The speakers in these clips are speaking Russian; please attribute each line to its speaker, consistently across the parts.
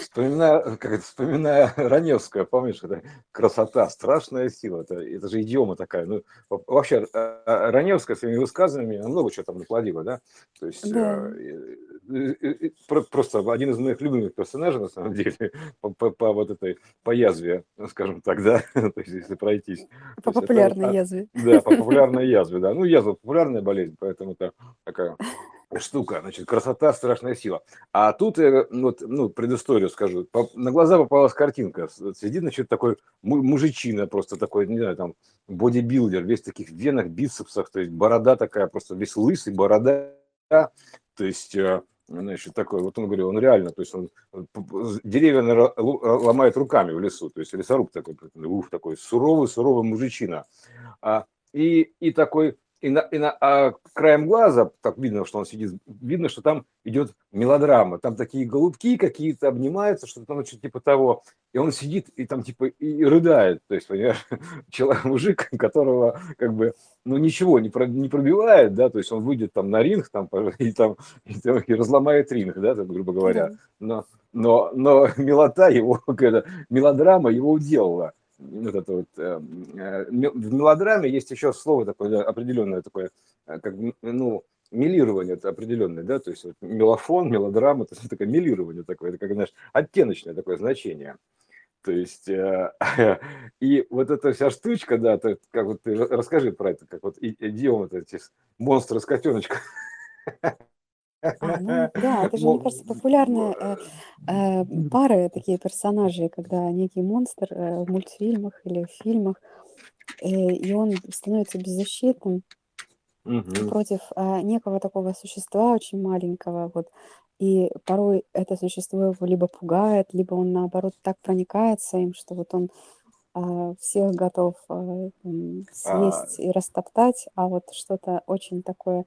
Speaker 1: Вспоминаю, как это, вспоминаю Раневская, помнишь, это красота, страшная сила, это, это же идиома такая. Ну, вообще, а, а, Раневская своими высказываниями много чего там наплодила, да? То есть
Speaker 2: Да.
Speaker 1: э, просто один из моих любимых персонажей, на самом деле, по, по, по вот этой, по язве, скажем так, да, то есть если пройтись.
Speaker 2: По популярной язве.
Speaker 1: Да, по популярной язве, да. Ну, язва популярная болезнь, поэтому это такая штука, значит, красота, страшная сила. А тут, э, вот, ну, предысторию скажу, на глаза попалась картинка, сидит, значит, такой мужичина просто такой, не знаю, там, бодибилдер, весь в таких венах, бицепсах, то есть борода такая, просто весь лысый, борода, то есть, э, значит, такой, вот он говорил, он реально, то есть он деревья ломает руками в лесу, то есть лесоруб такой, ух, такой суровый, суровый мужичина. А, и, и такой и, на, и на, а краем глаза, так видно, что он сидит, видно, что там идет мелодрама. Там такие голубки какие-то обнимаются, что-то там что типа того. И он сидит и там типа и рыдает. То есть, понимаешь, человек, мужик, которого как бы, ну ничего не, про, не пробивает, да, то есть он выйдет там на ринг там, и там и, там, и разломает ринг, да, так, грубо говоря. Но, но, но милота его, мелодрама его уделала вот это вот, эм, э, в мелодраме есть еще слово такое определенное такое, э, как, ну, милирование это определенное, да, то есть вот мелофон, мелодрама, то есть такое милирование такое, это как, знаешь, оттеночное такое значение. То есть, э, и вот эта вся штучка, да, то, как вот ты расскажи про это, как вот идиом вот эти монстры с котеночка.
Speaker 2: А, ну да, это же, мне кажется, популярные э, э, пары, такие персонажи, когда некий монстр э, в мультфильмах или в фильмах, э, и он становится беззащитным
Speaker 1: Мгм.
Speaker 2: против э, некого такого существа очень маленького, вот. И порой это существо его либо пугает, либо он наоборот так проникается им, что вот он а, всех готов а,
Speaker 1: А,
Speaker 2: съесть и растоптать, а вот что-то очень такое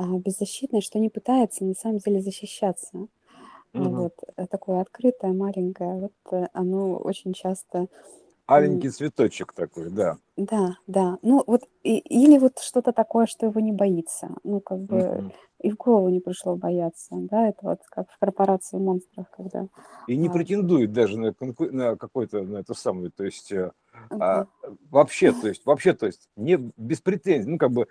Speaker 2: а, беззащитное, что не пытается на самом деле защищаться.
Speaker 1: Мгм.
Speaker 2: вот э, такое открытое, маленькое, вот э, оно очень часто,
Speaker 1: Аленький цветочек такой, да.
Speaker 2: да, да, ну вот и, или вот что-то такое, что его не боится, ну как бы
Speaker 1: Мгм.
Speaker 2: и в голову не пришло бояться, да, это вот как в корпорации монстров, когда,
Speaker 1: И не
Speaker 2: а,
Speaker 1: претендует даже на, конку- на какой-то, на эту самую, то есть э, а, вообще, то есть вообще, то есть не без претензий, ну как бы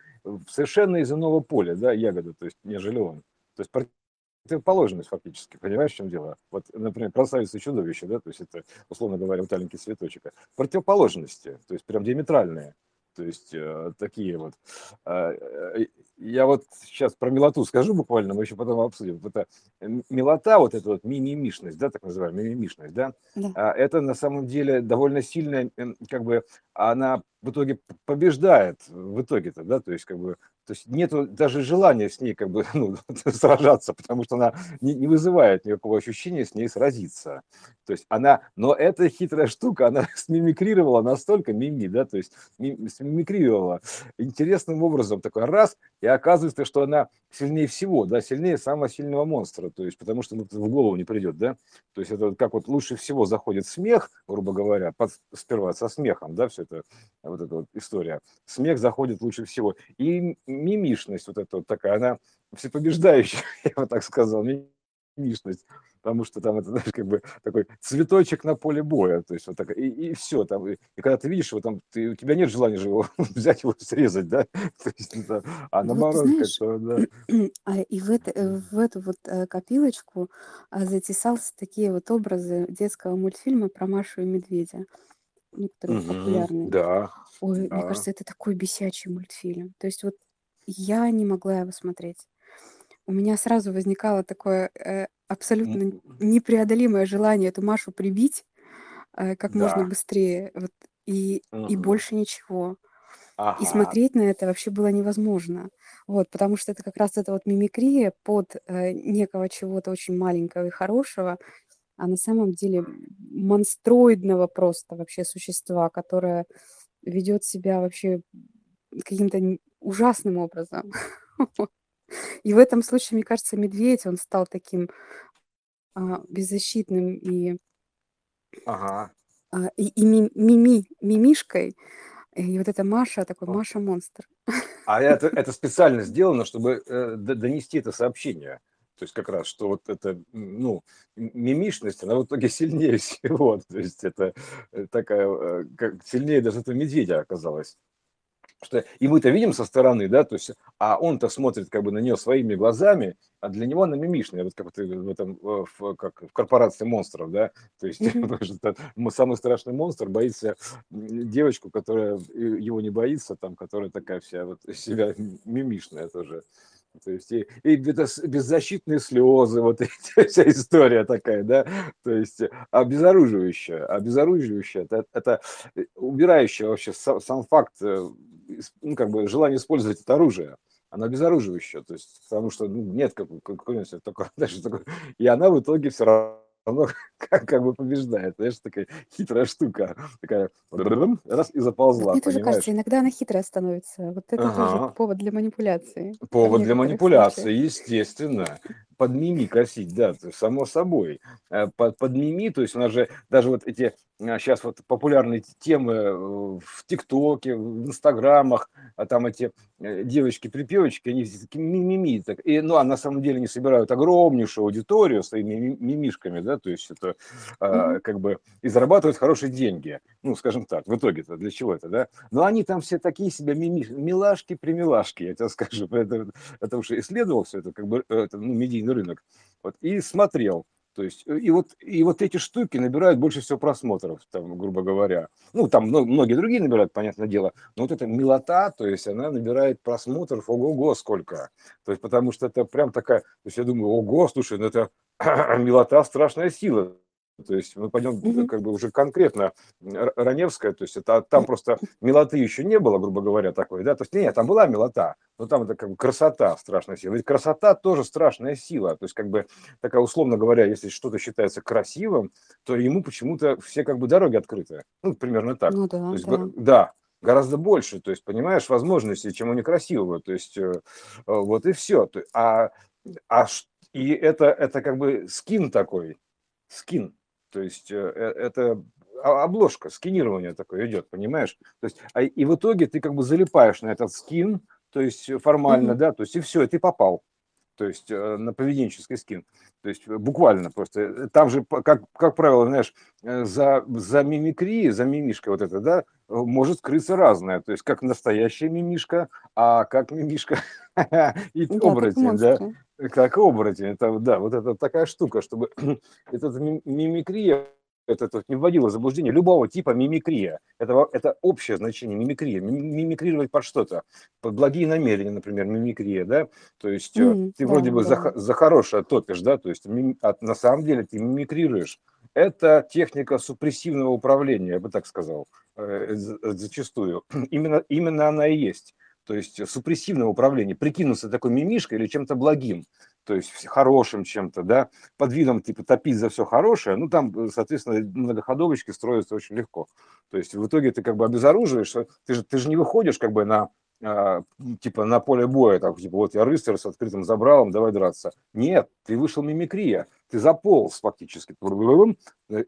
Speaker 1: совершенно из иного поля, да, ягода, то есть нежели он. То есть противоположность фактически, понимаешь, в чем дело? Вот, например, красавица и чудовище, да, то есть это, условно говоря, вот аленький цветочек. Противоположности, то есть прям диаметральные. То есть э, такие вот. Э, э, я вот сейчас про милоту скажу буквально, мы еще потом обсудим. Это милота, вот эта вот мимимишность, да, так называемая мимимишность, да,
Speaker 2: да,
Speaker 1: а это на самом деле довольно сильная, как бы, она в итоге побеждает в итоге-то, да, то есть как бы то есть нет даже желания с ней как бы ну, сражаться, потому что она не, не вызывает никакого ощущения с ней сразиться. То есть она, но эта хитрая штука, она смимикрировала настолько мими, да, то есть смимикрировала интересным образом. Такой раз, и оказывается, что она сильнее всего, да, сильнее самого сильного монстра, то есть потому что ну, в голову не придет, да, то есть это как вот лучше всего заходит смех, грубо говоря, под, сперва со смехом, да, все это, вот эта вот история, смех заходит лучше всего, и мимишность вот эта вот такая, она всепобеждающая, я бы так сказал, мимишность, потому что там это, знаешь, как бы такой цветочек на поле боя, то есть вот так, и, и все там, и, и когда ты видишь его там, ты, у тебя нет желания же его взять его срезать, да, то есть, а
Speaker 2: вот
Speaker 1: наоборот
Speaker 2: знаешь,
Speaker 1: как-то, да.
Speaker 2: а и в, это, э, в эту вот э, копилочку а, затесался такие вот образы детского мультфильма про Машу и Медведя, ну, который
Speaker 1: Мгм.
Speaker 2: популярный.
Speaker 1: да,
Speaker 2: Ой, мне
Speaker 1: да,
Speaker 2: кажется, это такой бесячий мультфильм. То есть вот я не могла его смотреть. У меня сразу возникало такое э, абсолютно непреодолимое желание эту Машу прибить э, как можно
Speaker 1: да,
Speaker 2: быстрее. Вот, и, и
Speaker 1: Мгм.
Speaker 2: больше ничего. И
Speaker 1: ага,
Speaker 2: смотреть на это вообще было невозможно. Вот, потому что это как раз эта вот мимикрия под э, некого чего-то очень маленького и хорошего, а на самом деле монстроидного просто вообще существа, которое ведет себя вообще каким-то ужасным образом. И в этом случае, мне кажется, медведь, он стал таким а, беззащитным и,
Speaker 1: ага.
Speaker 2: а, и, и ми- мими, мимишкой. И вот эта Маша, такой. Маша-монстр.
Speaker 1: А это, это специально сделано, чтобы э, донести это сообщение. То есть как раз, что вот это, ну, мимишность, она в итоге сильнее всего. То есть это э, такая, э, как, сильнее даже этого медведя Что, и мы-то видим со стороны, да, то есть, а он-то смотрит как бы на нее своими глазами, а для него она мимишная, вот как вот в этом, в, как в корпорации монстров, да, то есть самый страшный монстр боится девочку, которая его не боится, там, которая такая вся вот себя мимишная тоже. То есть и, и беззащитные слезы, вот эти, вся история такая, да, то есть обезоруживающая, обезоруживающая, это, это убирающая вообще сам, сам факт, э, ну, как бы желание использовать это оружие, она обезоруживающая, то есть потому что ну, нет какой-нибудь такой, и она в итоге все равно оно как, как бы побеждает. Знаешь, такая хитрая штука. Такая раз и заползла.
Speaker 2: Мне тоже кажется, иногда она хитрая становится. Вот это ага. тоже повод для манипуляции.
Speaker 1: Повод для манипуляции, случаях. естественно под мими косить, да, само собой. Э, под, под мими, то есть у нас же даже вот эти сейчас а, вот популярные темы э, в ТикТоке, в Инстаграмах, а там эти э, девочки-припевочки, они такие мимими. Так, и, ну, а на самом деле они собирают огромнейшую аудиторию своими мимишками, да, то есть это mm-hmm. как бы и зарабатывают хорошие деньги. Ну, скажем так, в итоге-то для чего это, да? Но они там все такие себя мими, милашки-примилашки, я тебе скажу. Это, это уже исследовал все это, как бы, это, ну, медийный свободный рынок. Вот, и смотрел. То есть, э, и вот, и вот эти штуки набирают больше всего просмотров, там, грубо говоря. Ну, там многие другие набирают, понятное дело, но вот эта милота, то есть она набирает просмотров, ого-го, сколько. То есть, потому что это прям такая, то есть я думаю, ого, слушай, ну это милота страшная сила. То есть мы пойдем mm-hmm. как бы уже конкретно Раневская, то есть это там просто милоты еще не было, грубо говоря, такой, да, то есть нет, там была милота, но там это как бы красота страшная сила. Ведь красота тоже страшная сила, то есть как бы такая условно говоря, если что-то считается красивым, то ему почему-то все как бы дороги открыты, ну примерно так. Ну, да, то есть, да. да, гораздо больше, то есть понимаешь возможностей, чем у некрасивого, то есть э, вот и все. А, а и это это как бы скин такой, скин то есть э, э, это обложка, сканирование такое идет, понимаешь? То есть, а, и в итоге ты как бы залипаешь на этот скин, то есть формально, mm-hmm. да, то есть и все, и ты попал то есть э, на поведенческий скин. То есть буквально просто. Там же, как, как правило, знаешь, за, за мимикрией, за мимишкой вот это, да, может скрыться разное. То есть как настоящая мимишка, а как мимишка и оборотень, да. Как оборотень. Это, да, вот это такая штука, чтобы эта мимикрия это, это не вводило в заблуждение любого типа мимикрия. Это, это общее значение мимикрия. Мимикрировать под что-то. Под благие намерения, например, мимикрия, да? То есть mm, ты да, вроде бы да. за, за хорошее топишь, да? То есть мим, а на самом деле ты мимикрируешь. Это техника супрессивного управления, я бы так сказал, э, зачастую. Именно, именно она и есть. То есть супрессивное управление, прикинуться такой мимишкой или чем-то благим то есть хорошим чем-то, да, под видом типа топить за все хорошее, ну там, э, соответственно, многоходовочки строятся очень легко. То есть в итоге ты как бы обезоруживаешь, ты же, ты же не выходишь как бы на а, типа на поле боя, так, типа вот я рыцарь с открытым забралом, давай драться. Нет, ты вышел мимикрия, ты заполз фактически,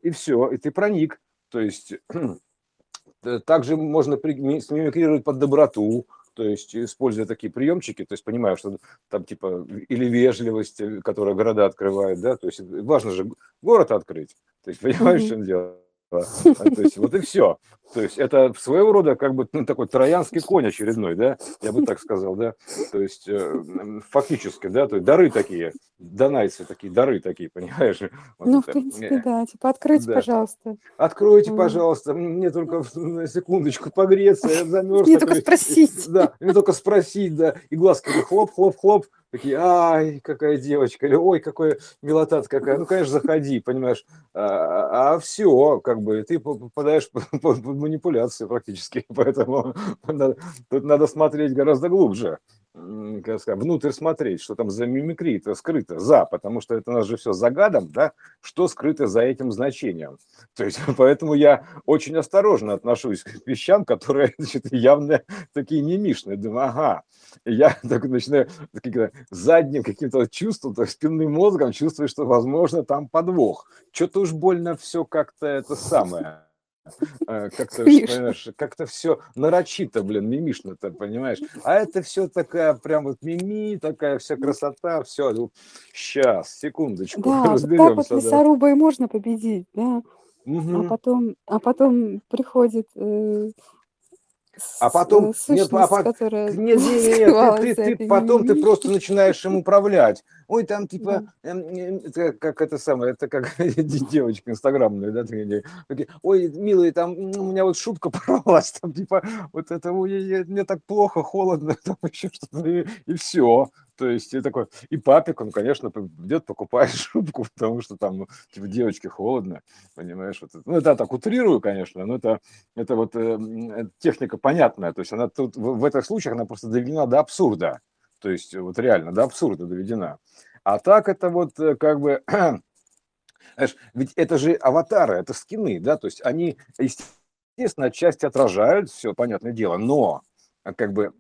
Speaker 1: и все, и ты проник. То есть также можно смимикрировать под доброту, то есть используя такие приемчики, то есть понимаю, что там типа или вежливость, э, которая города открывает, да, то есть важно же город открыть, то есть понимаешь, mm-hmm. что дело. А, то есть вот и все. То есть это своего рода как бы ну, такой троянский конь очередной, да, я бы так сказал, да. То есть э, фактически, да, то есть дары такие, донайцы такие, дары такие, понимаешь?
Speaker 2: Вот ну, это. в принципе, э, да, типа откройте, да. пожалуйста.
Speaker 1: Откройте, пожалуйста, мне только на секундочку погреться, я замерз.
Speaker 2: Мне только спросить.
Speaker 1: Да, мне только спросить, да, и глазки хлоп, хлоп, хлоп, такие, ай, какая девочка, или ой, какой милота какая, ну, конечно, заходи, понимаешь, а, а все, как бы, ты попадаешь под, под манипуляцию практически, поэтому тут надо смотреть гораздо глубже, как сказать, внутрь смотреть, что там за мимикрия-то скрыто, за, потому что это у нас же все загадом, да, что скрыто за этим значением. То есть, поэтому я очень осторожно отношусь к вещам, которые, значит, явно такие мимишные, думаю, ага, я так начинаю задним каким-то чувством, есть спинным мозгом чувствую, что, возможно, там подвох. Что-то уж больно все как-то это самое как-то, понимаешь, как-то все нарочито, блин, мимишно-то, понимаешь? А это все такая прям вот мими, такая вся красота, все. Ну, сейчас, секундочку,
Speaker 2: Да, вот так вот
Speaker 1: разберемся, да.
Speaker 2: лесорубой можно победить, да. А
Speaker 1: Мгм.
Speaker 2: потом, а потом приходит э,
Speaker 1: А
Speaker 2: с- э,
Speaker 1: потом, нет, а
Speaker 2: сущность, которая
Speaker 1: нет, не, не, не, ты, ты, ты потом ты просто начинаешь им управлять. Ой, там типа, эм, эм, это как это самое, это как девочки инстаграмные, да, такие, ой, милые, там у меня вот шубка порвалась, там типа, вот это, ой, мне так плохо, холодно, там еще что-то, и, все. То есть и такой, и папик, он, конечно, идет, покупает шубку, потому что там, ну, типа, девочке холодно, понимаешь, вот это. ну, это так утрирую, конечно, но это, это вот э, м, э, техника понятная, то есть она тут, в, в этих случаях она просто доведена до абсурда, то есть вот реально до абсурда доведена. А так это вот э, как бы, знаешь, ведь это же аватары, это скины, да, то есть они, естественно, отчасти отражают все, понятное дело, но как бы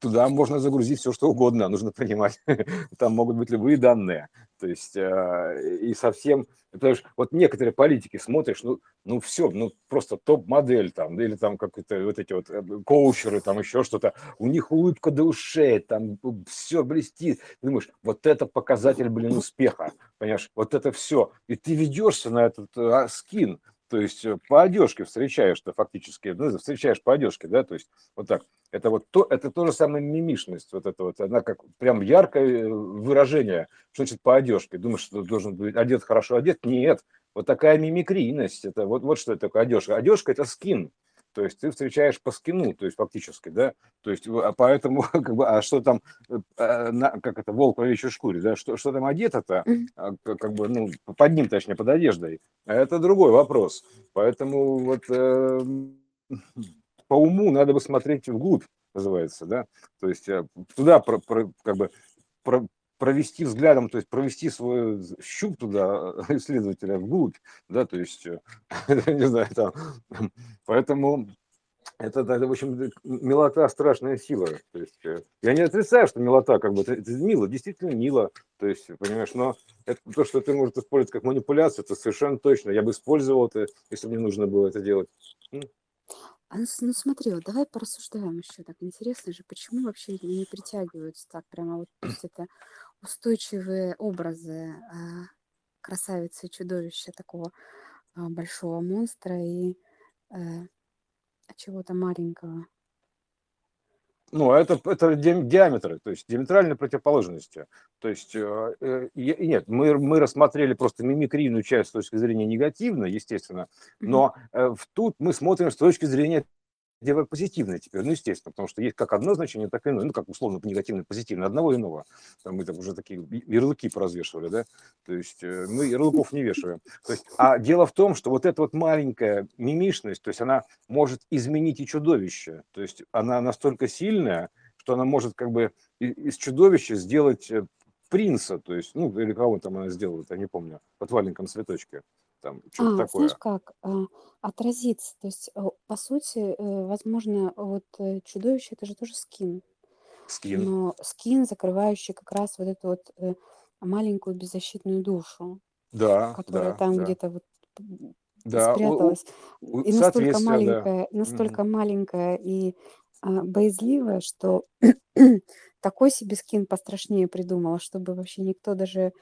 Speaker 1: туда можно загрузить все, что угодно, нужно понимать, там могут быть любые данные, то есть э, и совсем, потому что вот некоторые политики смотришь, ну, ну все, ну просто топ-модель там, или там какие-то вот эти вот э, коучеры, там еще что-то, у них улыбка до ушей, там все блестит, Ты думаешь, вот это показатель, блин, успеха, понимаешь, вот это все, и ты ведешься на этот а, скин, то есть э, по одежке встречаешь-то фактически, ну, встречаешь по одежке, да, то есть вот так. Это вот то, это то же самое мимишность, вот это вот, она как прям яркое э, выражение, что значит по одежке. Думаешь, что должен быть одет хорошо одет? Нет, вот такая мимикрийность, это вот, вот что это такое одежка. Одежка – это скин, то есть ты встречаешь по скину, то есть фактически, да, то есть а поэтому, как бы, а что там, э, а, на, как это, волк в овечьей шкуре, да, что, что там одето-то, а, как как бы, ну, под ним, точнее, под одеждой, это другой вопрос. Поэтому вот э, по уму надо бы смотреть вглубь, называется, да, то есть э, туда про, про- как бы про- провести взглядом, то есть провести свой щуп туда, исследователя вглубь, да, то есть, э, не знаю, там, поэтому это, это, в общем, милота страшная сила. То есть, э, я не отрицаю, что милота, как бы, это, это мило, действительно мило. То есть, понимаешь, но это то, что ты можешь использовать как манипуляцию, это совершенно точно. Я бы использовал это, если мне нужно было это делать.
Speaker 2: А ну, ну смотри, вот давай порассуждаем еще так. Интересно же, почему вообще не притягиваются так прямо вот, то есть это устойчивые образы а, красавицы и чудовища такого а, большого монстра и э, чего-то маленького.
Speaker 1: Ну, а это, это ди- диаметры, то есть диаметральные противоположности. То есть, э, нет, мы, мы рассмотрели просто мимикрийную часть с точки зрения негативной, естественно, но э, в тут мы смотрим с точки зрения диво- позитивное теперь, ну, естественно, потому что есть как одно значение, так и иное, ну, как условно негативное, позитивное, одного иного. Там мы там уже такие ярлыки поразвешивали, да, то есть э, мы ярлыков не вешаем. То есть, а дело в том, что вот эта вот маленькая мимишность, то есть она может изменить и чудовище, то есть она настолько сильная, что она может как бы из чудовища сделать э, принца, то есть, ну, или кого там она сделала, я не помню, под валенком цветочки, там, что-то
Speaker 2: А,
Speaker 1: такое.
Speaker 2: знаешь как? А, отразиться. То есть, э, по сути, э, возможно, вот э, чудовище это же тоже скин.
Speaker 1: Скин.
Speaker 2: Но скин, закрывающий как раз вот эту вот маленькую беззащитную душу,
Speaker 1: Да,
Speaker 2: которая
Speaker 1: да,
Speaker 2: там
Speaker 1: да.
Speaker 2: где-то вот
Speaker 1: Да, у- у-
Speaker 2: спряталась.
Speaker 1: у-
Speaker 2: И настолько
Speaker 1: да.
Speaker 2: маленькая,
Speaker 1: Мгм.
Speaker 2: настолько маленькая и а, боязливая, что такой себе скин пострашнее придумала, чтобы вообще никто даже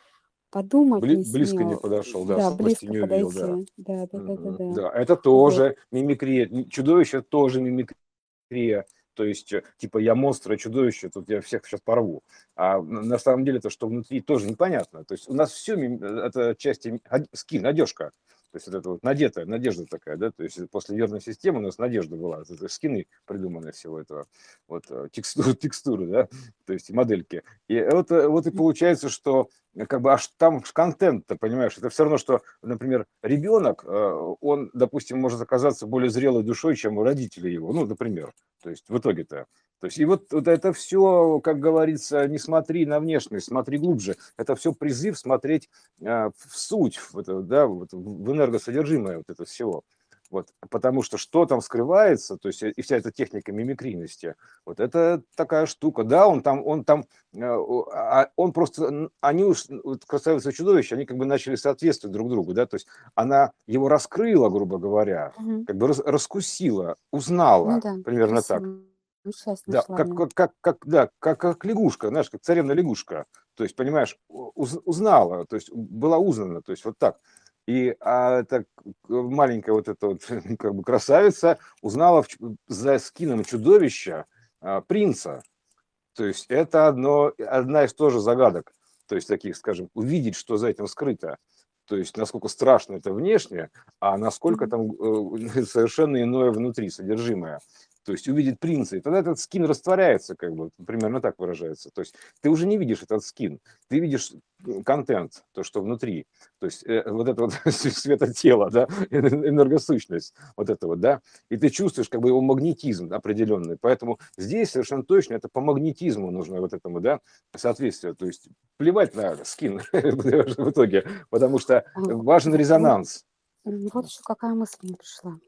Speaker 2: подумать
Speaker 1: Бли-
Speaker 2: не
Speaker 1: близко не
Speaker 2: смел.
Speaker 1: подошел, да,
Speaker 2: Да, близко
Speaker 1: не увидел, да.
Speaker 2: подойти. Да, да, да, да,
Speaker 1: Мгм.
Speaker 2: да.
Speaker 1: Да, это
Speaker 2: Вот.
Speaker 1: тоже мимикрия. М, Чудовище тоже мимикрия. То есть, э, типа, я монстр, я чудовище, тут я всех сейчас порву. А на самом деле то, что внутри, тоже непонятно. То есть у нас все, это части, од- скин, одежка. То есть вот это вот надетая, надежда такая, да, то есть после нервной системы у нас надежда была, это скины придуманы всего этого, вот э, текстуры, текстуры, да, то есть модельки. И вот, э, вот и получается, что э, как бы аж там контент-то, понимаешь, это все равно, что, например, ребенок, э, он, допустим, может оказаться более зрелой душой, чем родители его, ну, например, то есть в итоге-то. То есть и вот, вот это все, как говорится, не смотри на внешность, смотри глубже. Это все призыв смотреть э, в суть, в, это, да, вот, в энергосодержимое вот это всего. Вот, потому что что там скрывается, то есть и вся эта техника мимикрийности, вот это такая штука. Да, он там, он там, э, а, он просто, они уж, вот красавица и чудовище, они как бы начали соответствовать друг другу, да, то есть она его раскрыла, грубо говоря, угу. как бы рас, раскусила, узнала, ну, да, примерно красиво. так. Да, как, как, как, как, да, как, как лягушка, знаешь, как царевна лягушка. То есть, понимаешь, уз, узнала, то есть была узнана, то есть вот так. И а эта маленькая вот эта вот как бы красавица узнала в, за скином чудовища а, принца. То есть это одно, одна из тоже загадок. То есть таких, скажем, увидеть, что за этим скрыто. То есть насколько страшно это внешне, а насколько там э, совершенно иное внутри, содержимое то есть увидит принца, и тогда этот скин растворяется, как бы, примерно так выражается. То есть ты уже не видишь этот скин, ты видишь контент, то, что внутри, то есть э, вот это вот светотело, да, энергосущность, вот это вот, да, и ты чувствуешь как бы его магнетизм определенный, поэтому здесь совершенно точно это по магнетизму нужно вот этому, да, соответствие, то есть плевать на скин в итоге, потому что важен резонанс.
Speaker 2: Вот еще какая мысль мне пришла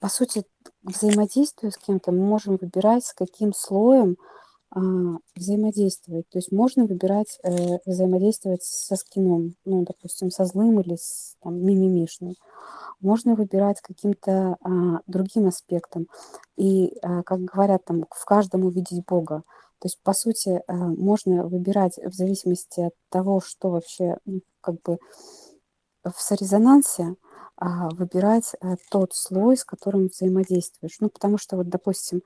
Speaker 2: по сути, взаимодействуя с кем-то, мы можем выбирать, с каким слоем а, взаимодействовать. То есть можно выбирать э, взаимодействовать со скином, ну, допустим, со злым или с там, мимимишным. Можно выбирать каким-то а, другим аспектом. И, а, как говорят, там, в каждом увидеть Бога. То есть, по сути, а, можно выбирать в зависимости от того, что вообще ну, как бы в сорезонансе, а, выбирать э, тот слой, с которым взаимодействуешь. Ну, потому что вот, допустим,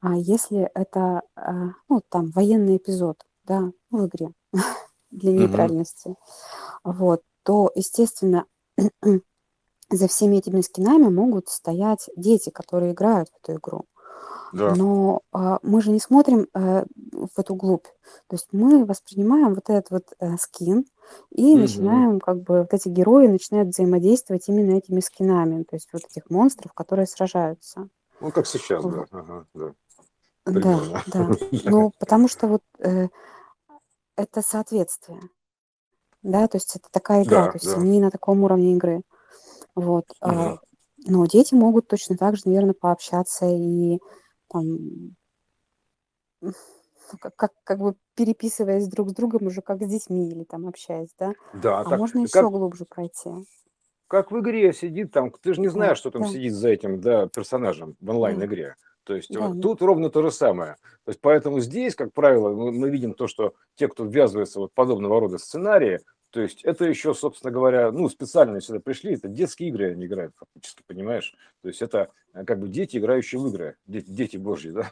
Speaker 2: а, если это, а, ну, там, военный эпизод, да, в игре для нейтральности, вот, то, естественно, за всеми этими скинами могут стоять дети, которые играют в эту игру. Да. Но а, мы же не смотрим а, в эту глубь. То есть мы воспринимаем вот этот вот а, скин и угу. начинаем, как бы, вот эти герои начинают взаимодействовать именно этими скинами, то есть вот этих монстров, которые сражаются.
Speaker 1: Ну, как сейчас, вот. да. Ага,
Speaker 2: да. Да, да. Ну, потому что вот э, это соответствие. Да, то есть это такая игра, да, то есть да. они на таком уровне игры. Вот. Угу. Но дети могут точно так же, наверное, пообщаться и там, как, как, как бы переписываясь друг с другом уже как с детьми или там общаясь, да?
Speaker 1: Да,
Speaker 2: А
Speaker 1: так,
Speaker 2: можно еще
Speaker 1: как,
Speaker 2: глубже пройти.
Speaker 1: как в игре сидит там, ты же не знаешь, что там
Speaker 2: да,
Speaker 1: сидит за этим, да, персонажем в онлайн-игре. То есть
Speaker 2: да,
Speaker 1: вот
Speaker 2: ну,
Speaker 1: тут ровно то же самое. То есть поэтому здесь, как правило, мы, мы видим то, что те, кто ввязывается вот в подобного рода сценарии, то есть это еще, собственно говоря, ну, специально сюда пришли, это детские игры они играют фактически, понимаешь? То есть это э, как бы дети, играющие в игры, дети, дети божьи, да?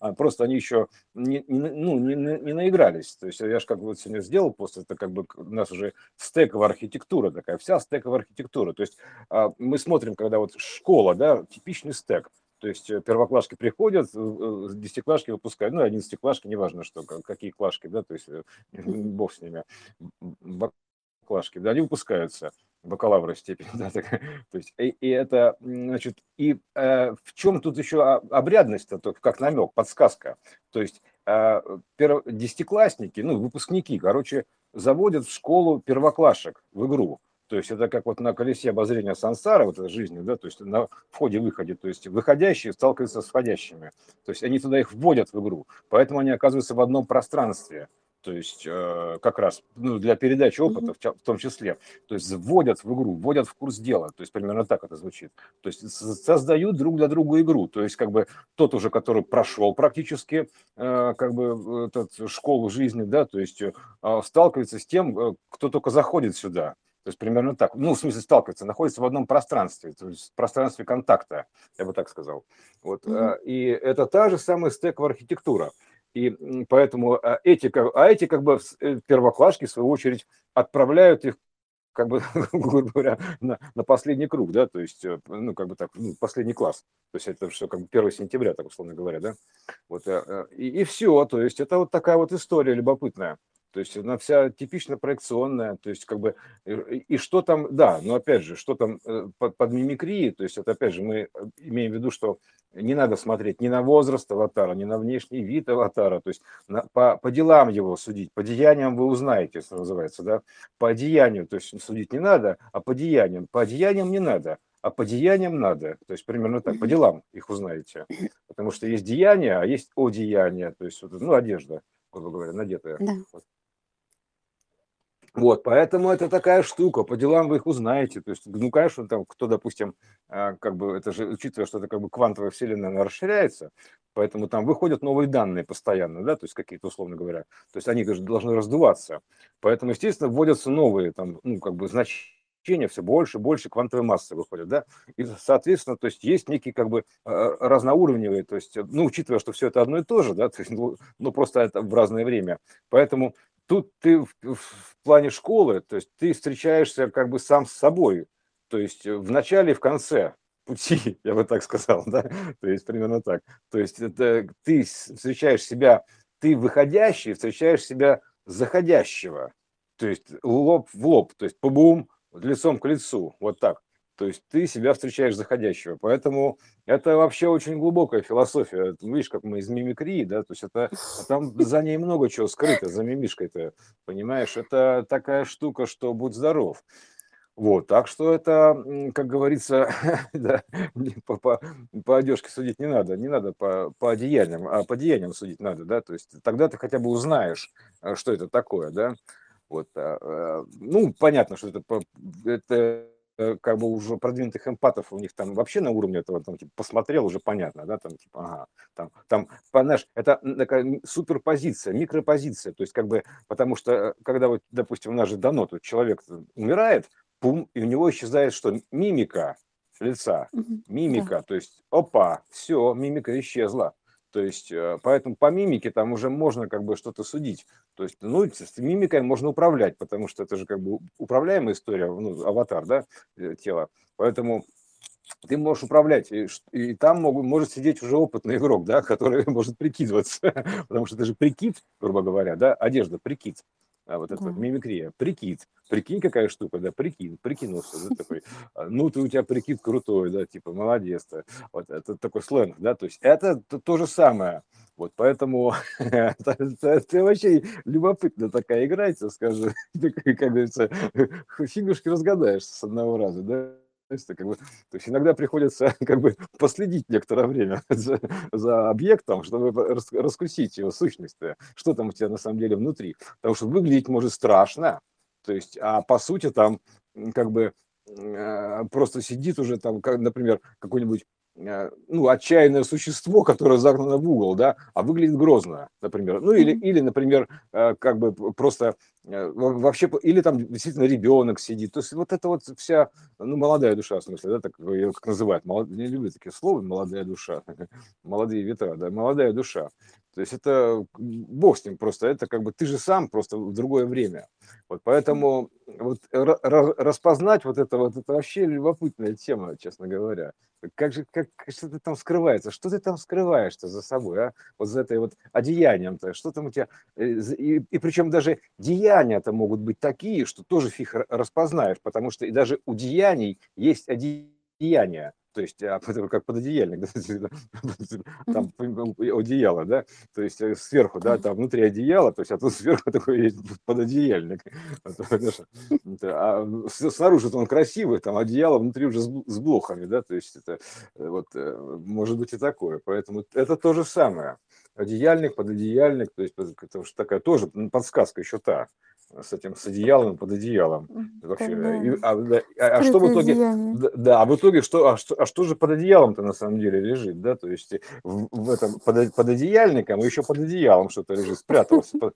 Speaker 1: А просто они еще не, не, ну, не, не наигрались. То есть я же как бы вот сегодня сделал пост, это как бы у нас уже стековая архитектура такая, вся стековая архитектура. То есть а, мы смотрим, когда вот школа, да, типичный стек, то есть э, первоклашки приходят, э, десятиклашки выпускают, ну, одиннадцатиклашки, неважно что, какие клашки, да, то есть бог с ними, клашки, да, они выпускаются бакалавра степени, да, так, то есть и, и это, значит, и э, в чем тут еще обрядность-то, как намек, подсказка, то есть э, перв, десятиклассники, ну, выпускники, короче, заводят в школу первоклашек в игру, то есть это как вот на колесе обозрения сансара, вот этой жизни, да, то есть на входе-выходе, то есть выходящие сталкиваются с входящими. То есть они туда их вводят в игру, поэтому они оказываются в одном пространстве то есть э, как раз ну, для передачи опыта в, в том числе, то есть вводят в игру, вводят в курс дела, то есть примерно так это звучит, то есть создают друг для друга игру, то есть как бы тот уже, который прошел практически э, как бы этот школу жизни, да, то есть э, сталкивается с тем, э, кто только заходит сюда, то есть примерно так, ну, в смысле сталкивается, находится в одном пространстве, то есть в пространстве контакта, я бы так сказал. Вот. Mm-hmm. И это та же самая стековая архитектура. И поэтому а, эти, а эти как бы э, первоклашки, в свою очередь, отправляют их как бы, грубо говоря, на, на последний круг, да, то есть, э, ну, как бы так, ну, последний класс. То есть это все как бы 1 сентября, так условно говоря, да. Вот, э, и, и все, то есть это вот такая вот история любопытная. То есть она вся типично проекционная, то есть как бы и, и что там, да, но опять же, что там э, под, под мимикрией, то есть это опять же мы имеем в виду, что не надо смотреть ни на возраст аватара, ни на внешний вид аватара, то есть на, по, по делам его судить, по деяниям вы узнаете, что называется, да, по деянию, то есть судить не надо, а по деяниям, по деяниям не надо, а по деяниям надо, то есть примерно так, по делам их узнаете, потому что есть деяния, а есть одеяния, то есть, ну, одежда, грубо говоря, надетая. Да. Вот. Вот, поэтому это такая штука, по делам вы их узнаете. То есть, ну, конечно, там, кто, допустим, а, как бы, это же, учитывая, что это как бы квантовая вселенная, она расширяется, поэтому там выходят новые данные постоянно, да, то есть какие-то, условно говоря, то есть они должны раздуваться. Поэтому, естественно, вводятся новые, там, ну, как бы, значения, все больше и больше квантовой массы выходят, да, и, соответственно, то есть есть некие как бы а, разноуровневые, то есть, ну, учитывая, что все это одно и то же, да, то есть, ну, ну просто это в разное время, поэтому тут ты в, в плане школы, то есть ты встречаешься как бы сам с собой, то есть в начале и в конце пути, я бы так сказал, да, то есть примерно так. То есть это ты встречаешь себя, ты выходящий, встречаешь себя заходящего, то есть лоб в лоб, то есть по бум, лицом к лицу, вот так. То есть ты себя встречаешь заходящего. Поэтому это вообще очень глубокая философия. Видишь, как мы из мимикрии, да, то есть это а там за ней много чего скрыто, за мимишкой-то, понимаешь? Это такая штука, что будь здоров. Вот, так что это, как говорится, да, по, по, по одежке судить не надо, не надо по, по одеяниям, а по деяниям судить надо, да, то есть тогда ты хотя бы узнаешь, э, что это такое, да, вот, а, а, ну, понятно, что это, это Э, как бы уже продвинутых эмпатов у них там вообще на уровне этого там типа посмотрел уже понятно, да, там типа ага, там там знаешь, это такая суперпозиция, микропозиция, то есть как бы потому что э, когда вот допустим у нас же дано тут человек умирает, пум, и у него исчезает что мимика лица, мимика, да. то есть опа, все, мимика исчезла. То есть, э, поэтому по мимике там уже можно как бы что-то судить. То есть, ну, с мимикой можно управлять, потому что это же как бы управляемая история, ну, аватар, да, э, тело. Поэтому ты можешь управлять, и, и там могут, может сидеть уже опытный игрок, да, который может прикидываться, потому что это же прикид, грубо говоря, да, одежда, прикид а вот это да. мимикрия, прикид. Прикинь, какая штука, да, прикид, прикинулся, да, такой, «А, ну, ты у тебя прикид крутой, да, типа, молодец, -то. вот это такой сленг, да, то есть это то, то же самое, вот, поэтому это, это вообще любопытно такая игра, скажу, как говорится, фигушки разгадаешь с одного раза, да, то, как бы, то есть иногда приходится как бы последить некоторое время за, за объектом, чтобы рас, раскусить его сущность, что там у тебя на самом деле внутри. Потому что выглядеть может страшно, то есть, а по сути там как бы э, просто сидит уже там, как, например, какой-нибудь Э, ну, отчаянное существо, которое загнано в угол, да, а выглядит грозно, например. Ну, или, или например, э, как бы просто вообще, или там действительно ребенок сидит. То есть вот это вот вся, ну, молодая душа, в смысле, да, так ее как называют. Молод... Не люблю такие слова, молодая душа, молодые ветра, да, молодая душа. То есть это бог с ним просто, это как бы ты же сам просто в другое время. Вот поэтому вот распознать вот это вот, это вообще любопытная тема, честно говоря. Как же, как, что ты там скрывается? Что ты там скрываешь-то за собой, а? Вот за этой вот одеянием-то, что там у тебя... Э, и, и причем даже деяния-то могут быть такие, что тоже фиг распознаешь, потому что и даже у деяний есть одеяния то есть а, как пододеяльник, там одеяло, да, то есть э, сверху, да, там внутри одеяла, то есть а тут сверху такой есть пододеяльник, а снаружи он красивый, там одеяло внутри уже с блохами, да, то есть это э, вот э, может быть и такое, поэтому это то же самое, одеяльник, пододеяльник, то есть потому что такая тоже подсказка еще та, с этим с одеялом под одеялом вообще и, а, а, а что в итоге да, да а в итоге что а что а что же под одеялом-то на самом деле лежит да то есть в, в этом под, под одеяльником и еще под одеялом что-то лежит спрятался под,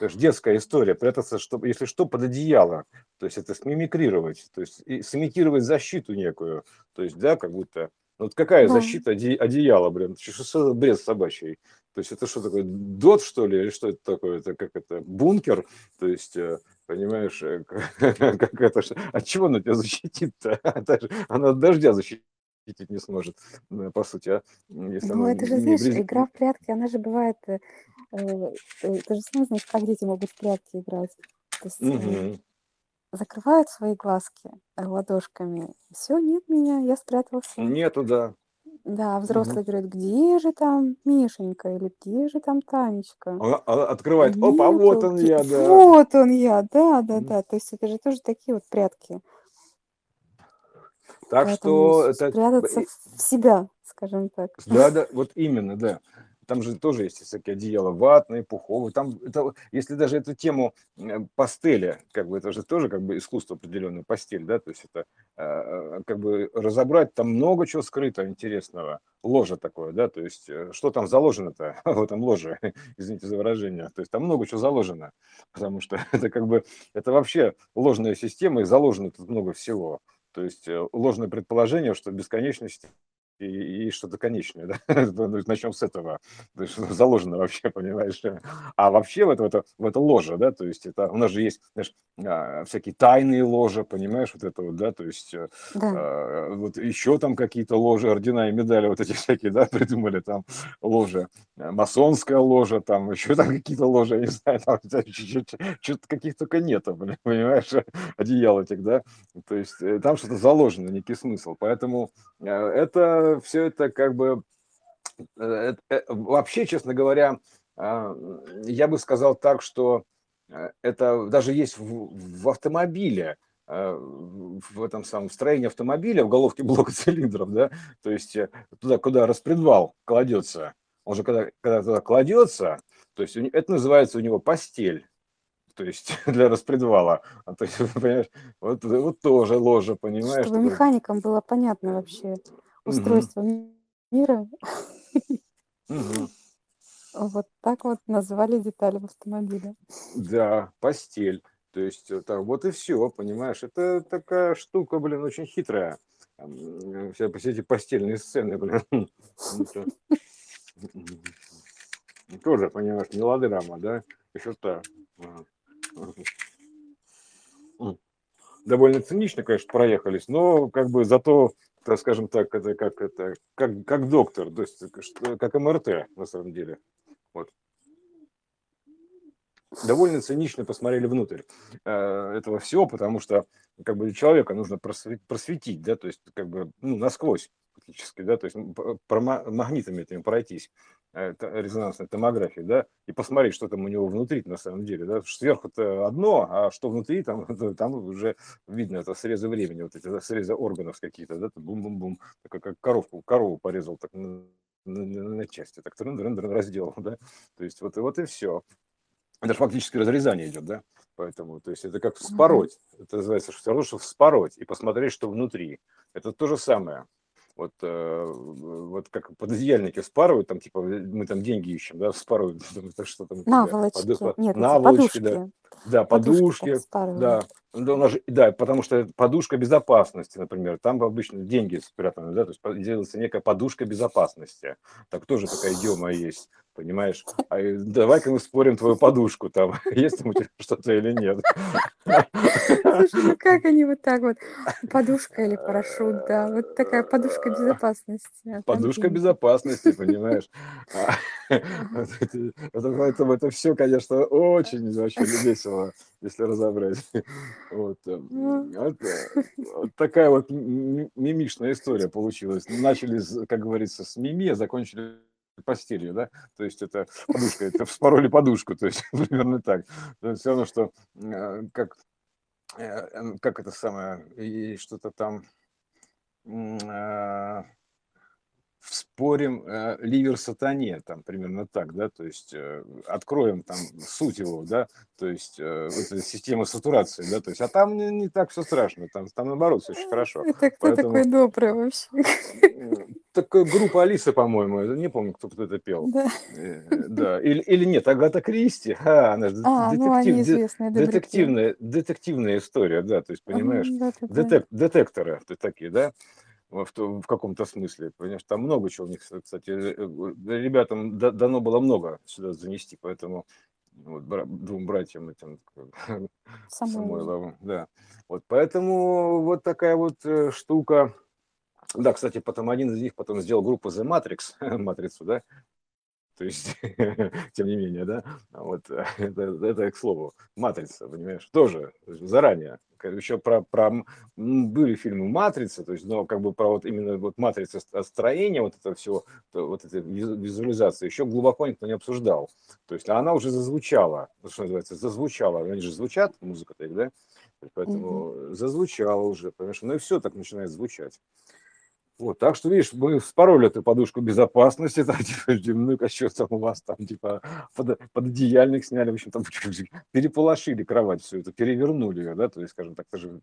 Speaker 1: это же детская история прятаться чтобы если что под одеяло то есть это смимикрировать то есть и сымитировать защиту некую то есть да как будто ну, вот какая да. защита одеяла, блин? Что за бред собачий? То есть это что такое, дот, что ли, или что это такое? Это как это, бункер? То есть, э, понимаешь, э, как это, от чего она тебя защитит-то? Она от дождя защитит защитить не сможет, э, по сути, а, если
Speaker 2: Ну, это же,
Speaker 1: не
Speaker 2: знаешь,
Speaker 1: близ...
Speaker 2: игра в прятки, она же бывает, э, э, ты же сам знаешь, как дети могут в прятки играть. То есть э,
Speaker 1: Мгм.
Speaker 2: закрывают свои глазки э, ладошками. Все, нет меня, я спрятался.
Speaker 1: Нету, да.
Speaker 2: Да, а
Speaker 1: Мгм.
Speaker 2: говорят, где же там Мишенька или где же там Танечка?
Speaker 1: Она
Speaker 2: А
Speaker 1: открывает, опа, вот
Speaker 2: нету,
Speaker 1: он
Speaker 2: где-
Speaker 1: я, да.
Speaker 2: вот он я, да, да,
Speaker 1: Мгм.
Speaker 2: да. То есть это же тоже такие вот прятки.
Speaker 1: Так
Speaker 2: Поэтому
Speaker 1: что
Speaker 2: с-
Speaker 1: это...
Speaker 2: спрятаться в в себя, скажем так.
Speaker 1: Да, да, вот именно, да. Там же тоже есть всякие одеяла ватные, пуховые. Там, это, если даже эту тему э, пастели, как бы это же тоже как бы искусство определенное, постель, да, то есть это э, как бы разобрать, там много чего скрыто интересного. Ложе такое, да, то есть э, что там заложено-то в этом ложе, извините за выражение. То есть там много чего заложено, потому что это как бы, это вообще ложная система, и заложено тут много всего. То есть э, ложное предположение, что бесконечность и, и что-то конечное, да? Ну, Начнем с этого. То есть что заложено вообще, понимаешь? А вообще в это, в это, в это ложе, да, то есть это у нас же есть, знаешь, а, всякие тайные ложи, понимаешь, вот это вот, да, то есть э,
Speaker 2: Да.
Speaker 1: а, вот еще там какие-то ложи, ордена и медали вот эти всякие, да, придумали там ложи, э, масонская ложа, там еще там какие-то ложи, я не знаю, там что-то каких только нету, блин, понимаешь, одеял этих, да, то есть э, там что-то заложено, некий смысл, поэтому э, все это как бы э, э, вообще, честно говоря, я бы сказал так, что это даже есть в, в автомобиле, в этом самом строении автомобиля, в головке блока цилиндров, да, то есть туда, куда распредвал кладется, он же когда, когда туда кладется, то есть это называется у него постель, то есть для распредвала, А, то есть, понимаешь, вот, вот тоже ложа, понимаешь,
Speaker 2: Чтобы механикам было понятно вообще устройство мира,
Speaker 1: мгм.
Speaker 2: вот так вот назвали детали в автомобиле.
Speaker 1: Да, постель. То есть э, так, вот и все, понимаешь? Это такая штука, блин, очень хитрая. Все, все эти постельные сцены, блин. М, Тоже, понимаешь, мелодрама, да? Еще. М. Довольно цинично, конечно, проехались, но как бы зато, так скажем так, это как это, как, как доктор, то есть что- как МРТ на самом деле. Вот. довольно цинично посмотрели внутрь э, этого всего, потому что как бы человека нужно просве- просветить, да, то есть как бы ну, насквозь фактически, да, то есть про ма- магнитами этими пройтись, э, резонансной томографии, да, и посмотреть, что там у него внутри на самом деле, да, сверху это одно, а что внутри, там, это- там уже видно, это срезы времени, вот эти срезы органов какие-то, да, бум-бум-бум, как коровку, корову порезал так на, на- на- части, так трын-трын-трын разделал, да, то есть вот, и вот и все. Это же фактически разрезание идет, да? Поэтому, то есть это как вспороть. Это называется все равно, что вспороть и посмотреть, что внутри. Это то же самое. Вот, э, вот как пододеяльники вспарывают, там типа мы там деньги ищем, да, вспарывают, что там
Speaker 2: Наволочки.
Speaker 1: поду- по-
Speaker 2: Нет, эти
Speaker 1: наволочки, да,
Speaker 2: подушки.
Speaker 1: да,
Speaker 2: Подушки
Speaker 1: подушки, да, да, у нас же- да, потому что подушка безопасности, например, там обычно деньги спрятаны, да, то есть делается некая подушка безопасности, так тоже такая идиома есть, понимаешь? А э, давай-ка мы спорим твою подушку, там есть там у тебя что-то или нет.
Speaker 2: Слушай, ну как они вот так вот? Подушка или парашют, да. Вот такая подушка безопасности. а
Speaker 1: Подушка безопасности, понимаешь? Это все, конечно, очень вообще весело, если разобрать. Вот, э,
Speaker 2: Ну,
Speaker 1: вот такая вот м- м- мимишная история получилась. Начали, как говорится, с мими, а закончили постелью, да? То есть это подушка, это вспороли подушку, то есть примерно так. Все равно, что э, как, э, э, как это самое, и что-то там м, а, вспорим э, ливер сатане, там примерно так, да, то есть э, откроем там суть его, да, то есть э, вот эта система сатурации, да, то есть, а там не, не так все страшно, там, там наоборот все очень хорошо,
Speaker 2: Это кто
Speaker 1: поэтому
Speaker 2: такой добрый вообще?
Speaker 1: такая группа Алисы, по-моему, не помню, кто, кто это пел,
Speaker 2: Да.
Speaker 1: Э, да, или, или нет, Агата Кристи, а, она же
Speaker 2: А, ну они
Speaker 1: детектив, де-
Speaker 2: известные добряки.
Speaker 1: детективная, детективная история, да, то есть, понимаешь,
Speaker 2: Ага, да-да-да.
Speaker 1: детек, детекторы то такие, да, в, в то- в каком-то смысле, понимаешь, там много чего у них, кстати, э, э, ребятам да- дано было много сюда занести, поэтому вот двум братьям этим
Speaker 2: Самойлов.
Speaker 1: Самойловым, да, вот поэтому вот такая вот э, штука, Да, кстати, потом один из них потом сделал группу The Matrix, матрицу, да, то есть, тем не менее, да, вот это, это к слову, матрица, понимаешь, тоже заранее. Еще про, про были фильмы Матрица, то есть, но как бы про вот именно вот матрица строения, вот это все, вот эта визуализация, еще глубоко никто не обсуждал. То есть, она уже зазвучала, что называется, зазвучала, они же звучат, музыка-то их, да, поэтому mm-hmm. зазвучала уже, понимаешь, ну и все так начинает звучать. Вот, так что, видишь, мы вспороли эту подушку безопасности, там, типа, ну-ка, что там у вас там, типа, под, пододеяльник сняли, в общем, там переполошили кровать все это, перевернули ее, да, то есть, скажем так, даже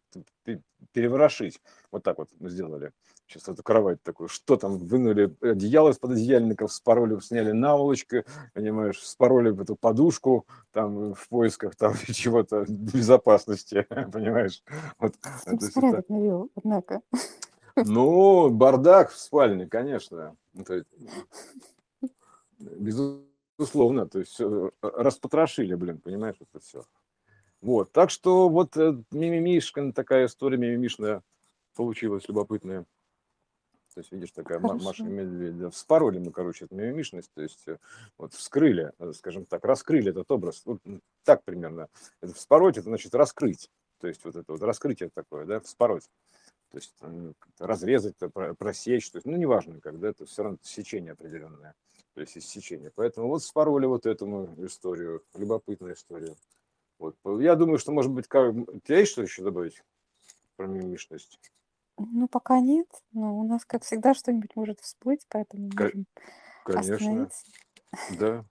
Speaker 1: переворошить. Вот так вот мы сделали. Сейчас эту кровать такую, что там, вынули одеяло из-под одеяльников, спороли, сняли наволочку, понимаешь, спороли эту подушку, там, в поисках там чего-то безопасности, понимаешь. Вот,
Speaker 2: Порядок навел, однако.
Speaker 1: Ну, бардак в спальне, конечно. Это, безусловно, то есть распотрошили, блин, понимаешь, это все. Вот, так что вот э, мимимишка, такая история мимимишная получилась, любопытная. То есть, видишь, такая Хорошо. Маша Медведь, вспороли мы, короче, эту мимимишность, то есть э, вот вскрыли, э, скажем так, раскрыли этот образ, вот так примерно. Это вспороть, это значит раскрыть, то есть вот это вот раскрытие такое, да, вспороть то есть разрезать, просечь, то есть, ну, неважно, когда это все равно сечение определенное, то есть иссечение. Поэтому вот спороли вот эту историю, любопытную историю. Вот. Я думаю, что, может быть, как... у тебя есть что еще добавить про мимишность?
Speaker 2: Ну, пока нет, но у нас, как всегда, что-нибудь может всплыть, поэтому
Speaker 1: К- можем Конечно, да.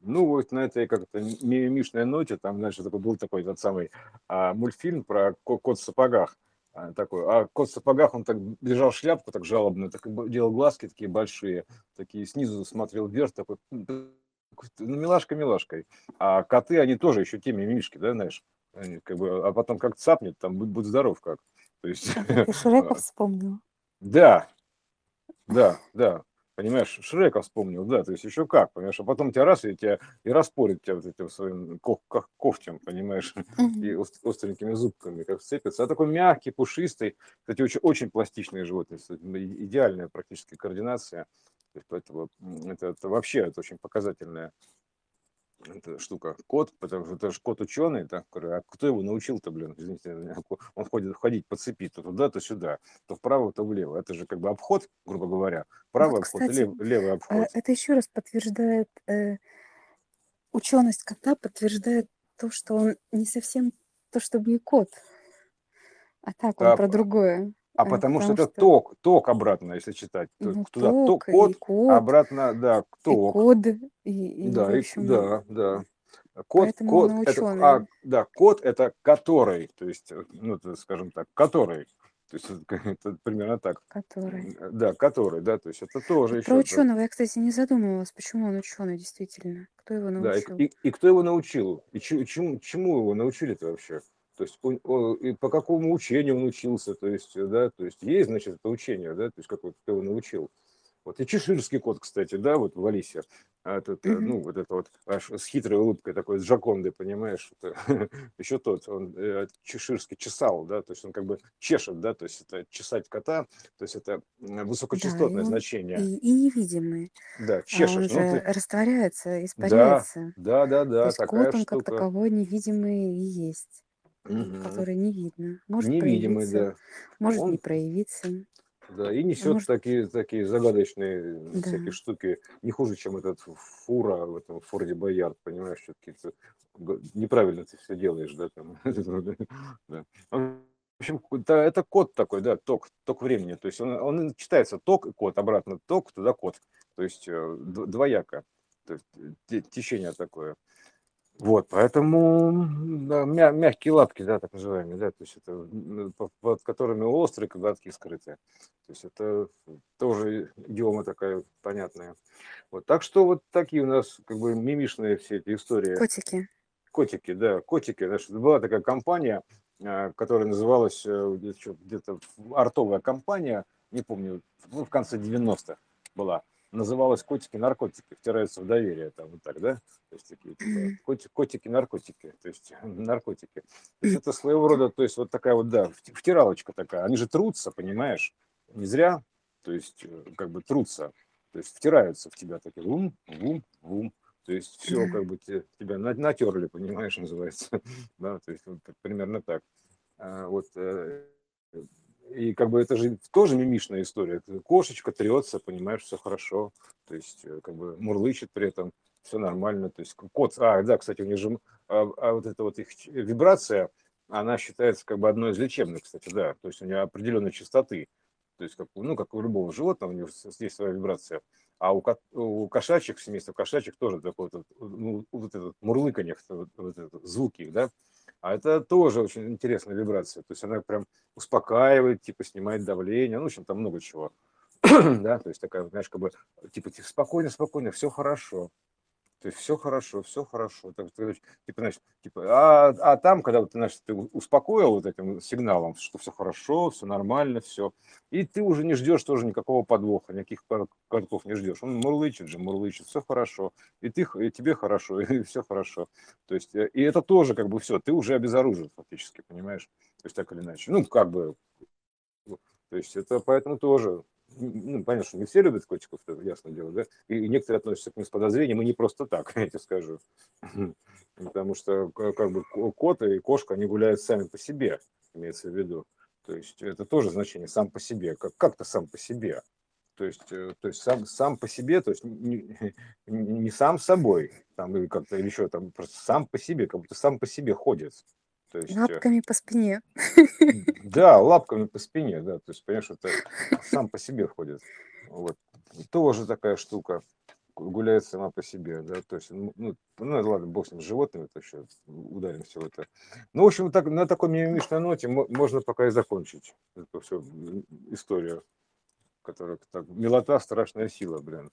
Speaker 1: Ну, вот на этой как-то мимишной ноте, там, значит, такой, был такой тот самый а, мультфильм про кот в сапогах. А, такой. А кот в сапогах, он так держал шляпку так жалобно, так делал глазки такие большие, такие снизу смотрел вверх, такой, ну, милашка милашкой. А коты, они тоже еще те мимишки, да, знаешь, они как бы, а потом как цапнет, там, будь, будь здоров как. То есть...
Speaker 2: Шрека вспомнил.
Speaker 1: Да, да, да. Понимаешь, Шрека вспомнил, да, то есть еще как, понимаешь, а потом тебя раз и тебя и распорит тебя вот этим своим ко- ко- когтем, понимаешь, и остренькими зубками, как вцепится. А такой мягкий, пушистый, кстати, очень, очень пластичные животные, идеальная практически координация, то есть поэтому это, это вообще это очень показательная эта штука. Кот, потому что это же кот ученый, так, а кто его научил-то, блин, извините, он ходит ходить по цепи, то туда, то сюда, то вправо, то влево. Это же как бы обход, грубо говоря, правый вот, обход кстати, лев, левый обход.
Speaker 2: Это еще раз подтверждает, э, ученость кота подтверждает то, что он не совсем то, чтобы и кот, а так он а, про другое.
Speaker 1: А э, потому, что это ток, ток обратно, если читать.
Speaker 2: Ну, Туда ток, код,
Speaker 1: код, обратно, да, ток.
Speaker 2: И код, и,
Speaker 1: и да, и, да, да. Код, код, это, а, да, код это который, то есть, ну, скажем так, который. То есть это, это примерно так.
Speaker 2: Который.
Speaker 1: Да, который, да, то есть это тоже
Speaker 2: Про еще. Про ученого я, кстати, не задумывалась, почему он ученый действительно. Кто его научил?
Speaker 1: Да, и, и, и кто его научил? И чему, чему его научили-то вообще? То есть он, он, и по какому учению он учился, то есть, да, то есть есть, значит, это учение, да, то есть как вот кто его научил. Вот и чеширский кот, кстати, да, вот в Алисе, а этот, mm-hmm. ну, вот это вот аж с хитрой улыбкой такой, с Джакондой, понимаешь, это, еще тот, он э, чеширский чесал, да, то есть он как бы чешет, да, то есть это чесать кота, то есть это высокочастотное да, значение.
Speaker 2: И, и невидимый.
Speaker 1: Да, чешешь. А
Speaker 2: он ну, же ты... растворяется, испаряется.
Speaker 1: Да, да, да, да.
Speaker 2: То есть кот, он штука. как таковой невидимый и есть угу. который не видно. Может Невидимый, проявиться, да. может Он, не проявиться.
Speaker 1: Да, и несет может... такие, такие загадочные да. всякие штуки, не хуже, чем этот фура в этом Форде Боярд, понимаешь, все-таки неправильно ты все делаешь, да, там. да. В общем, это, это код такой, да, ток, ток времени. То есть он, он читается ток и код, обратно ток, туда код. То есть э, двояко. То есть течение такое. Вот, поэтому да, мя- мягкие лапки, да, так называемые, да, то есть это под которыми острые коготки скрыты. То есть это тоже идиома такая понятная. Вот, так что вот такие у нас как бы мимишные все эти истории.
Speaker 2: Котики.
Speaker 1: Котики, да, котики. Значит, была такая компания, а, которая называлась э, где-то артовая компания, не помню, ну, в конце 90-х была называлась котики-наркотики, втираются в доверие, там вот так, да? То есть такие типа, котики-наркотики, то есть наркотики. То есть это своего рода, то есть вот такая вот, да, втиралочка такая. Они же трутся, понимаешь? не зря, то есть э, как бы трутся, то есть втираются в тебя такие вум, вум, вум. То есть все как бы те, тебя натерли, понимаешь, называется. да, то есть вот, примерно так. А, вот, э, и как бы это же тоже мимишная история. Кошечка трется, понимаешь, все хорошо. То есть э, как бы мурлычет при этом, все нормально. То есть кот, а, да, кстати, у них же, а, а вот эта вот их вибрация, она считается как бы одной из лечебных, кстати, да. То есть у нее определенной частоты. То есть, как, ну, как у любого животного, у него есть своя вибрация. А у, у кошачьих, семейства кошачьих тоже такой вот, ну, вот этот мурлыканье, вот, вот этот, их, да, а это тоже очень интересная вибрация. То есть она прям успокаивает, типа снимает давление, ну, в общем, там много чего. да, то есть такая, знаешь, как бы, типа, спокойно, спокойно, все хорошо. То есть все хорошо, все хорошо. Так, типа, знаешь, типа, а, а там, когда вот, знаешь, ты успокоил вот этим сигналом, что все хорошо, все нормально, все, и ты уже не ждешь тоже никакого подвоха, никаких коротков не ждешь. Он мурлычет же, мурлычет, все хорошо, и, ты, и тебе хорошо, и все хорошо. То есть, э, и это тоже как бы все, ты уже обезоружен фактически, понимаешь? То есть так или иначе. Ну, как бы, то есть это поэтому тоже ну, понятно, что не все любят котиков, это ясно дело, да, и некоторые относятся к ним с подозрением, и не просто так, я тебе скажу, потому что как бы кот и кошка, они гуляют сами по себе, имеется в виду, то есть это тоже значение сам по себе, как, как-то сам по себе, то есть, э, то есть сам, сам по себе, то есть не, не сам собой, там, или как-то или еще там, просто сам по себе, как будто сам по себе ходит,
Speaker 2: то есть, э, лапками по спине.
Speaker 1: Да, лапками по спине, да. То есть, понимаешь, это сам по себе ходит. Вот. Тоже такая штука гуляет сама по себе, да, то есть, ну, ну, ладно, бог с ним, с животными, это еще ударимся в это. Ну, в общем, так, на такой мимимишной ноте можно пока и закончить эту всю историю, которая так, милота, страшная сила, блин.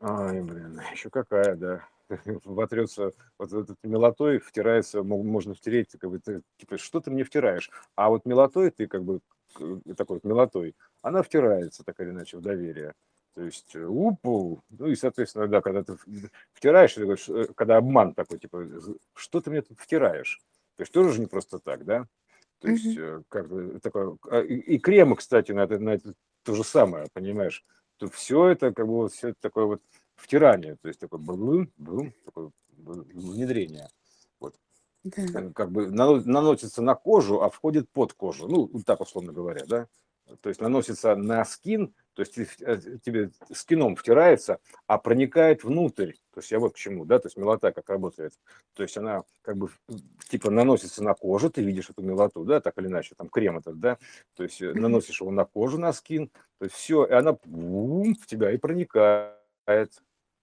Speaker 1: Ай, блин, еще какая, да. вотрется вот этот мелотой, втирается, можно втереть, как бы, ты, типа, что ты мне втираешь? А вот мелотой, ты как бы, такой вот мелотой, она втирается так или иначе в доверие. То есть, э, упу, ну и, соответственно, да, когда ты втираешь, ты говоришь, э, когда обман такой, типа, что ты мне тут втираешь? То есть тоже же не просто так, да? То есть, mm-hmm. как такое, а, и, и кремы, кстати, на это, на это то же самое, понимаешь? То все это, как бы, вот, все это такое вот втирание, то есть такое блум, блум, такое внедрение. Вот. Да. Как бы наносится на кожу, а входит под кожу. Ну, так условно говоря, да. То есть наносится на скин, то есть э, тебе скином втирается, а проникает внутрь. То есть я вот к чему, да, то есть мелота как работает. То есть она как бы типа наносится на кожу, ты видишь эту мелоту, да, так или иначе, там крем этот, да, то есть э, наносишь его на кожу, на скин, то есть все, и она в тебя и проникает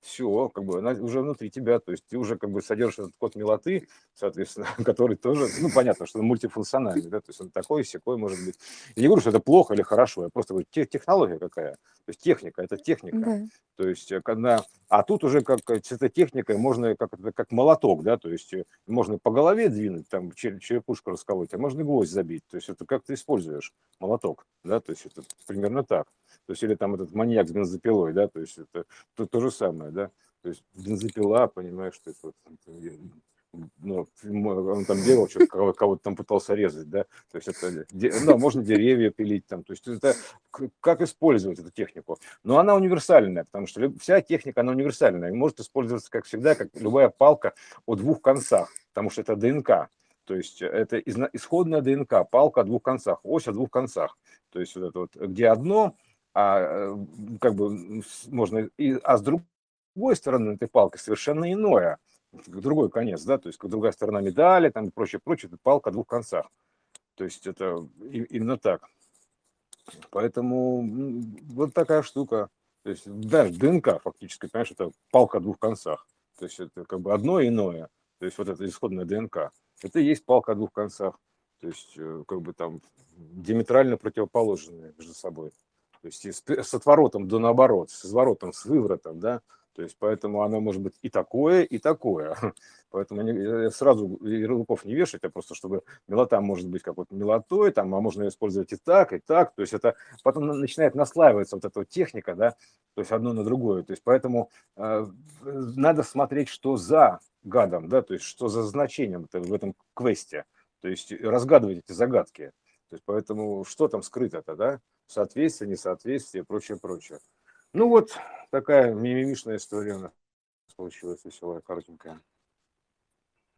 Speaker 1: все, как бы она уже внутри тебя, то есть ты уже как бы содержишь этот код милоты, соответственно, который тоже, ну, понятно, что он мультифункциональный, да, то есть он такой, секой может быть. Я не говорю, что это плохо или хорошо, я просто говорю, технология какая, то есть техника, это техника, да. то есть э, когда, а тут уже как с этой техникой можно как, как молоток, да, то есть э, можно по голове двинуть, там черепушку расколоть, а можно гвоздь забить, то есть это как ты используешь молоток, да, то есть это примерно так. То есть, или там этот маньяк с бензопилой, да, то есть это то, то же самое, да. То есть бензопила, понимаешь, что это вот, ну, он там делал что-то, кого-то, кого там пытался резать, да, то есть это, ну, можно деревья пилить там, то есть это как использовать эту технику, но она универсальная, потому что вся техника, она универсальная, и может использоваться, как всегда, как любая палка о двух концах, потому что это ДНК, то есть это исходная ДНК, палка о двух концах, ось о двух концах, то есть вот это вот, где одно, а э, как бы можно, и, а с другой стороны этой палки совершенно иное, другой конец, да, то есть другая сторона медали, там и прочее, прочее, это палка о двух концах. То есть это именно так. Поэтому вот такая штука. То есть даже ДНК фактически, понимаешь, это палка о двух концах. То есть это как бы одно иное. То есть вот это исходная ДНК. Это и есть палка о двух концах. То есть э, как бы там диаметрально противоположные между собой. То есть с отворотом до наоборот, с изворотом, с выворотом, да, то есть поэтому оно может быть и такое, и такое. Поэтому не, сразу ярлыков не вешать, а просто чтобы мелота может быть какой-то мелотой, там, а можно ее использовать и так, и так. То есть это потом начинает наслаиваться вот эта вот техника, да, то есть одно на другое. То есть поэтому э, надо смотреть, что за гадом, да, то есть что за значением в этом квесте. То есть разгадывать эти загадки. То есть поэтому что там скрыто-то, да? Соответствие, несоответствие, прочее, прочее. Ну вот такая мимимишная история у нас получилась веселая, коротенькая.